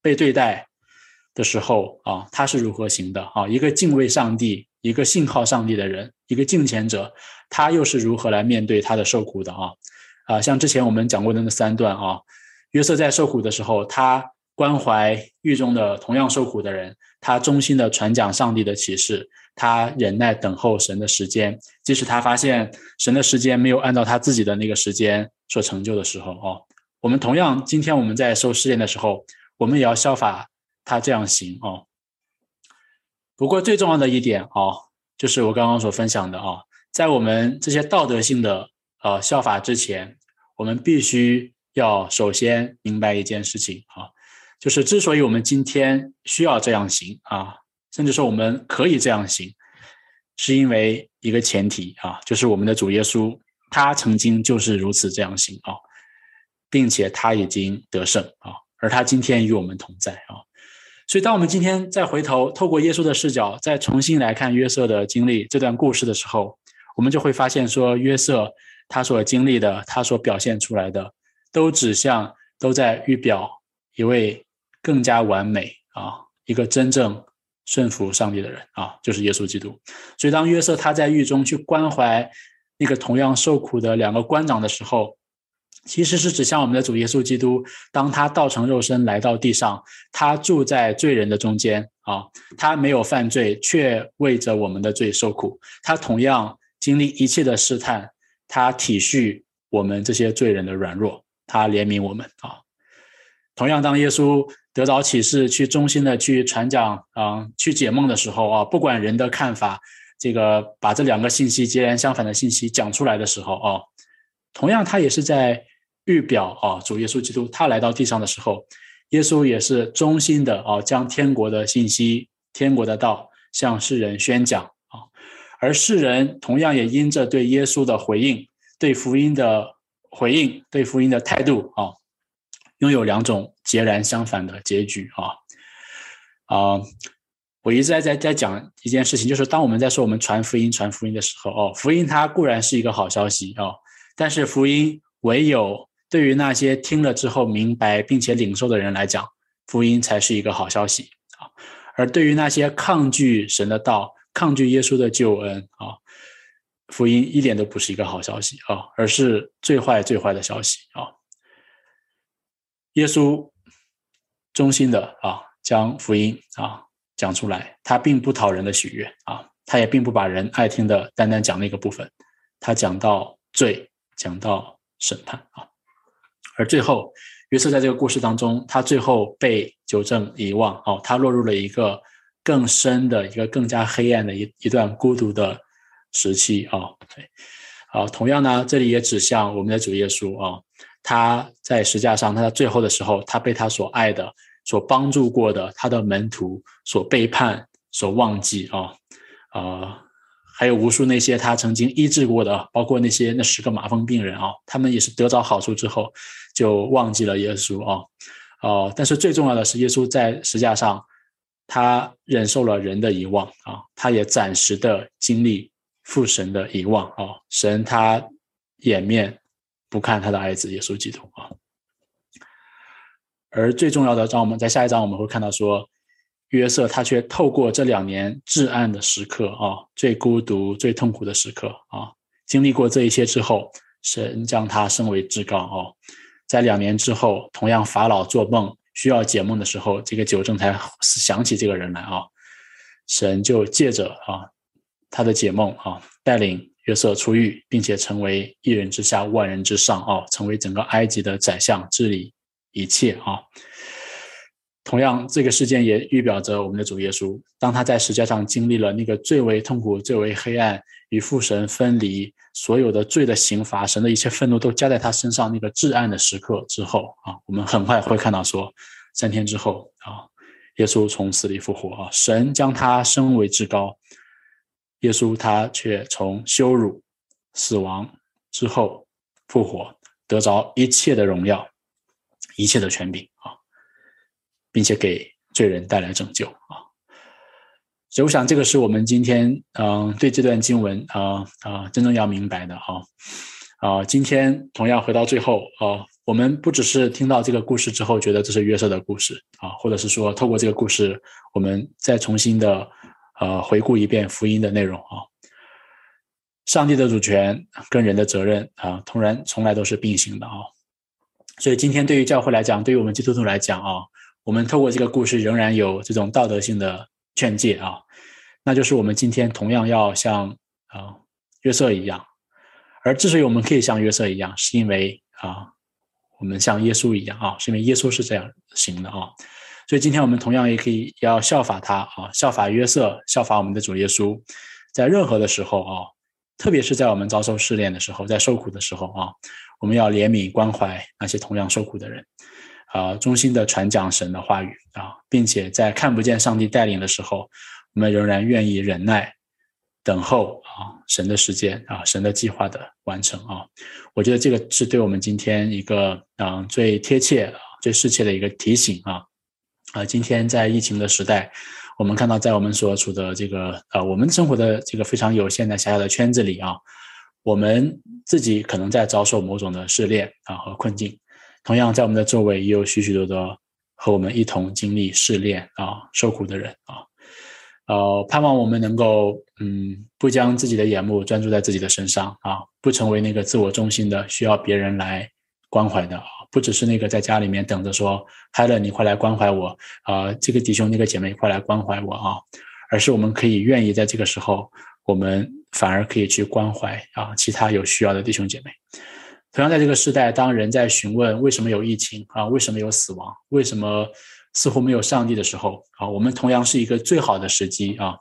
被对待。的时候啊，他是如何行的啊？一个敬畏上帝、一个信靠上帝的人，一个敬虔者，他又是如何来面对他的受苦的啊？啊，像之前我们讲过的那三段啊，约瑟在受苦的时候，他关怀狱中的同样受苦的人，他衷心的传讲上帝的启示，他忍耐等候神的时间，即使他发现神的时间没有按照他自己的那个时间所成就的时候哦，我们同样，今天我们在受试炼的时候，我们也要效法。他这样行哦，不过最重要的一点哦，就是我刚刚所分享的啊，在我们这些道德性的呃效法之前，我们必须要首先明白一件事情啊，就是之所以我们今天需要这样行啊，甚至说我们可以这样行，是因为一个前提啊，就是我们的主耶稣他曾经就是如此这样行啊，并且他已经得胜啊，而他今天与我们同在啊。所以，当我们今天再回头透过耶稣的视角，再重新来看约瑟的经历这段故事的时候，我们就会发现，说约瑟他所经历的，他所表现出来的，都指向都在预表一位更加完美啊，一个真正顺服上帝的人啊，就是耶稣基督。所以，当约瑟他在狱中去关怀那个同样受苦的两个官长的时候，其实是指向我们的主耶稣基督，当他道成肉身来到地上，他住在罪人的中间啊，他没有犯罪，却为着我们的罪受苦。他同样经历一切的试探，他体恤我们这些罪人的软弱，他怜悯我们啊。同样，当耶稣得着启示，去衷心的去传讲啊，去解梦的时候啊，不管人的看法，这个把这两个信息截然相反的信息讲出来的时候啊，同样他也是在预表啊，主耶稣基督他来到地上的时候，耶稣也是衷心的啊，将天国的信息、天国的道向世人宣讲，而世人同样也因着对耶稣的回应、对福音的回应、对福音的态度啊。拥有两种截然相反的结局啊啊！我一直在在在讲一件事情，就是当我们在说我们传福音、传福音的时候哦，福音它固然是一个好消息哦，但是福音唯有对于那些听了之后明白并且领受的人来讲，福音才是一个好消息啊。而对于那些抗拒神的道、抗拒耶稣的救恩啊，福音一点都不是一个好消息啊，而是最坏最坏的消息啊。耶稣衷心的啊，将福音啊讲出来，他并不讨人的喜悦啊，他也并不把人爱听的单单讲那个部分，他讲到罪，讲到审判啊，而最后约瑟在这个故事当中，他最后被纠正遗忘哦，他落入了一个更深的一个更加黑暗的一一段孤独的时期啊，对，好，同样呢，这里也指向我们的主耶稣啊。他在石架上，他在最后的时候，他被他所爱的、所帮助过的他的门徒所背叛、所忘记啊啊，还有无数那些他曾经医治过的，包括那些那十个麻风病人啊，他们也是得着好处之后就忘记了耶稣啊哦，但是最重要的是，耶稣在石架上，他忍受了人的遗忘啊，他也暂时的经历父神的遗忘啊，神他掩面。不看他的儿子耶稣基督啊，而最重要的，让我们在下一章我们会看到说，约瑟他却透过这两年至暗的时刻啊，最孤独、最痛苦的时刻啊，经历过这一切之后，神将他升为至高哦。在两年之后，同样法老做梦需要解梦的时候，这个九正才想起这个人来啊，神就借着啊他的解梦啊带领。约瑟出狱，并且成为一人之下，万人之上啊，成为整个埃及的宰相，治理一切啊。同样，这个事件也预表着我们的主耶稣，当他在石架上经历了那个最为痛苦、最为黑暗、与父神分离、所有的罪的刑罚、神的一切愤怒都加在他身上那个至暗的时刻之后啊，我们很快会看到说，三天之后啊，耶稣从死里复活啊，神将他升为至高。耶稣他却从羞辱、死亡之后复活，得着一切的荣耀、一切的权柄啊，并且给罪人带来拯救啊。所以，我想这个是我们今天嗯对这段经文啊啊真正要明白的啊啊。今天同样回到最后啊，我们不只是听到这个故事之后觉得这是约瑟的故事啊，或者是说透过这个故事，我们再重新的。呃，回顾一遍福音的内容啊，上帝的主权跟人的责任啊，同然从来都是并行的啊。所以今天对于教会来讲，对于我们基督徒来讲啊，我们透过这个故事仍然有这种道德性的劝诫啊，那就是我们今天同样要像啊约瑟一样，而之所以我们可以像约瑟一样，是因为啊我们像耶稣一样啊，是因为耶稣是这样行的啊。所以今天我们同样也可以要效法他啊，效法约瑟，效法我们的主耶稣，在任何的时候啊，特别是在我们遭受试炼的时候，在受苦的时候啊，我们要怜悯关怀那些同样受苦的人，啊，衷心的传讲神的话语啊，并且在看不见上帝带领的时候，我们仍然愿意忍耐等候啊神的时间啊神的计划的完成啊，我觉得这个是对我们今天一个啊最贴切、最适切的一个提醒啊。啊，今天在疫情的时代，我们看到，在我们所处的这个呃，我们生活的这个非常有限的狭小的圈子里啊，我们自己可能在遭受某种的试炼啊和困境。同样，在我们的周围也有许许多多和我们一同经历试炼啊、受苦的人啊。呃，盼望我们能够嗯，不将自己的眼目专注在自己的身上啊，不成为那个自我中心的、需要别人来关怀的啊。不只是那个在家里面等着说，嗨了，你快来关怀我啊！这个弟兄那个姐妹快来关怀我啊！而是我们可以愿意在这个时候，我们反而可以去关怀啊其他有需要的弟兄姐妹。同样，在这个时代，当人在询问为什么有疫情啊，为什么有死亡，为什么似乎没有上帝的时候啊，我们同样是一个最好的时机啊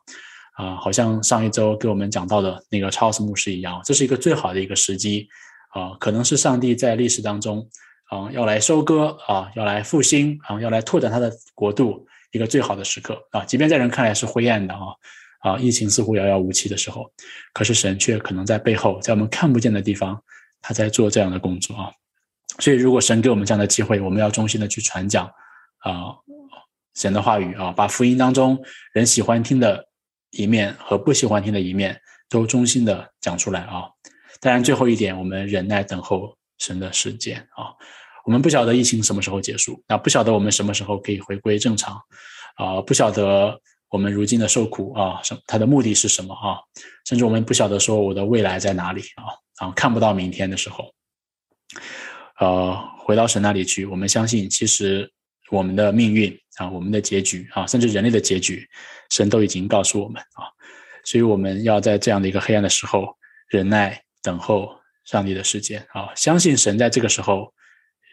啊，好像上一周给我们讲到的那个超斯牧师一样，这是一个最好的一个时机啊，可能是上帝在历史当中啊要来收割啊，要来复兴啊，要来拓展他的国度一个最好的时刻啊，即便在人看来是灰暗的啊。啊，疫情似乎遥遥无期的时候，可是神却可能在背后，在我们看不见的地方，他在做这样的工作啊。所以，如果神给我们这样的机会，我们要衷心的去传讲啊神的话语啊，把福音当中人喜欢听的一面和不喜欢听的一面都衷心的讲出来啊。当然，最后一点，我们忍耐等候神的时间啊。我们不晓得疫情什么时候结束，那不晓得我们什么时候可以回归正常啊，不晓得。我们如今的受苦啊，什它的目的是什么啊？甚至我们不晓得说我的未来在哪里啊，啊，看不到明天的时候，呃，回到神那里去，我们相信其实我们的命运啊，我们的结局啊，甚至人类的结局，神都已经告诉我们啊，所以我们要在这样的一个黑暗的时候忍耐等候上帝的时间啊，相信神在这个时候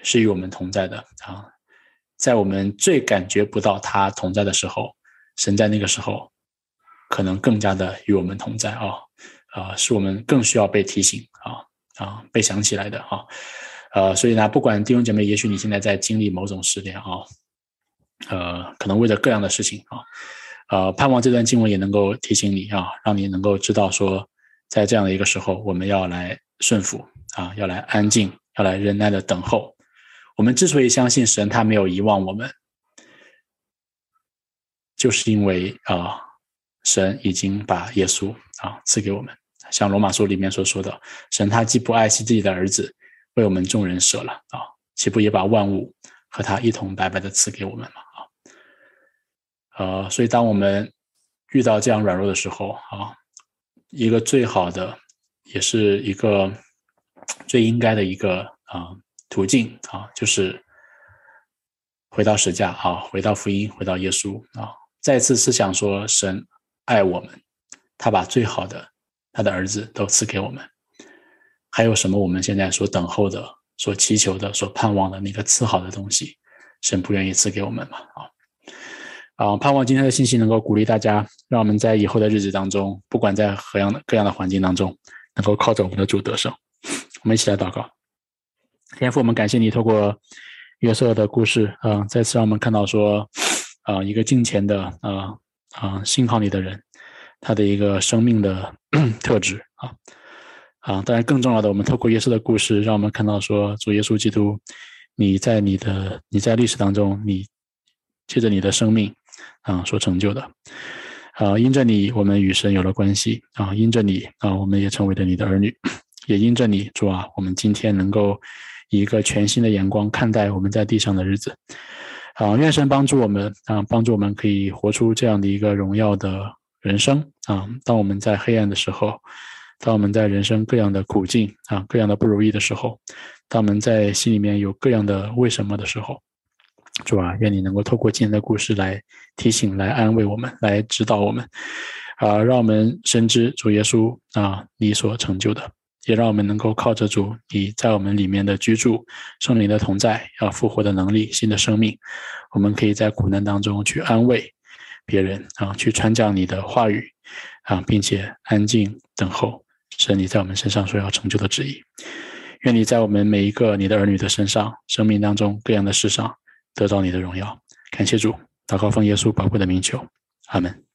是与我们同在的啊，在我们最感觉不到他同在的时候。神在那个时候，可能更加的与我们同在啊，啊，是我们更需要被提醒啊啊，被想起来的啊，呃，所以呢，不管弟兄姐妹，也许你现在在经历某种试炼啊，呃，可能为了各样的事情啊，呃，盼望这段经文也能够提醒你啊，让你能够知道说，在这样的一个时候，我们要来顺服啊，要来安静，要来忍耐的等候。我们之所以相信神，他没有遗忘我们。就是因为啊，神已经把耶稣啊赐给我们，像罗马书里面所说的，神他既不爱惜自己的儿子，为我们众人舍了啊，岂不也把万物和他一同白白的赐给我们吗？啊，呃，所以当我们遇到这样软弱的时候啊，一个最好的，也是一个最应该的一个啊途径啊，就是回到十架啊，回到福音，回到耶稣啊。再次思想说，神爱我们，他把最好的他的儿子都赐给我们。还有什么我们现在所等候的、所祈求的、所盼望的那个赐好的东西，神不愿意赐给我们吗？啊啊！盼望今天的信息能够鼓励大家，让我们在以后的日子当中，不管在何样的各样的环境当中，能够靠着我们的主得胜。我们一起来祷告，天父，我们感谢你透过约瑟的故事，啊，再次让我们看到说。啊，一个敬虔的啊啊信靠你的人，他的一个生命的 特质啊。啊，当然更重要的，我们透过耶稣的故事，让我们看到说，主耶稣基督，你在你的你在历史当中，你借着你的生命啊所成就的。啊，因着你，我们与神有了关系。啊，因着你啊，我们也成为了你的儿女，也因着你，主啊，我们今天能够以一个全新的眼光看待我们在地上的日子。啊，愿神帮助我们啊，帮助我们可以活出这样的一个荣耀的人生啊。当我们在黑暗的时候，当我们在人生各样的苦境啊、各样的不如意的时候，当我们在心里面有各样的为什么的时候，主啊，愿你能够透过今天的故事来提醒、来安慰我们、来指导我们啊，让我们深知主耶稣啊，你所成就的。也让我们能够靠着主你在我们里面的居住，圣灵的同在，要复活的能力，新的生命，我们可以在苦难当中去安慰别人啊，去传讲你的话语啊，并且安静等候是你在我们身上所要成就的旨意。愿你在我们每一个你的儿女的身上，生命当中各样的事上得到你的荣耀。感谢主，祷告奉耶稣宝贵的名求，阿门。